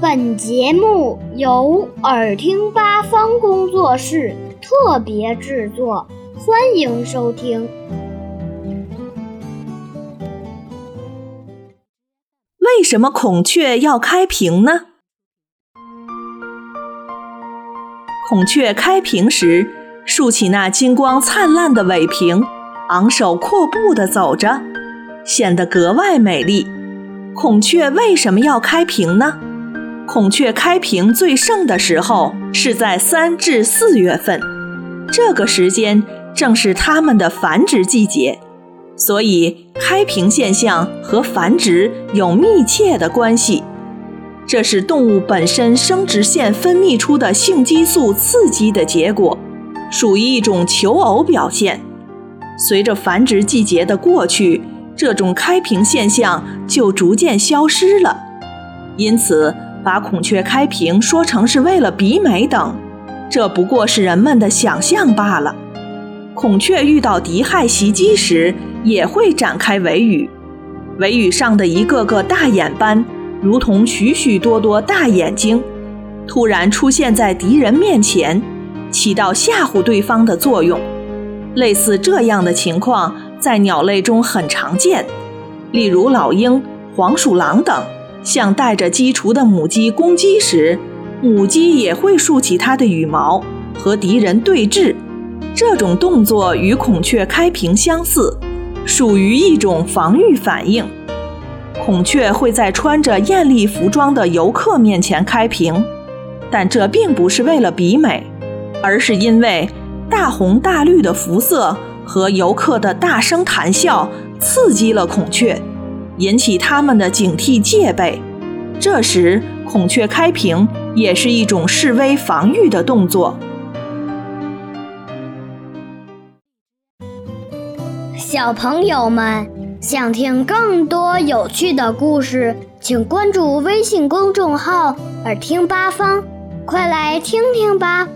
本节目由耳听八方工作室特别制作，欢迎收听。为什么孔雀要开屏呢？孔雀开屏时，竖起那金光灿烂的尾屏，昂首阔步地走着，显得格外美丽。孔雀为什么要开屏呢？孔雀开屏最盛的时候是在三至四月份，这个时间正是它们的繁殖季节，所以开屏现象和繁殖有密切的关系。这是动物本身生殖腺分泌出的性激素刺激的结果，属于一种求偶表现。随着繁殖季节的过去，这种开屏现象就逐渐消失了，因此。把孔雀开屏说成是为了比美等，这不过是人们的想象罢了。孔雀遇到敌害袭击时，也会展开尾羽，尾羽上的一个个大眼斑，如同许许多多大眼睛，突然出现在敌人面前，起到吓唬对方的作用。类似这样的情况在鸟类中很常见，例如老鹰、黄鼠狼等。像带着鸡雏的母鸡攻击时，母鸡也会竖起它的羽毛和敌人对峙。这种动作与孔雀开屏相似，属于一种防御反应。孔雀会在穿着艳丽服装的游客面前开屏，但这并不是为了比美，而是因为大红大绿的服色和游客的大声谈笑刺激了孔雀。引起它们的警惕戒备，这时孔雀开屏也是一种示威防御的动作。小朋友们想听更多有趣的故事，请关注微信公众号“耳听八方”，快来听听吧。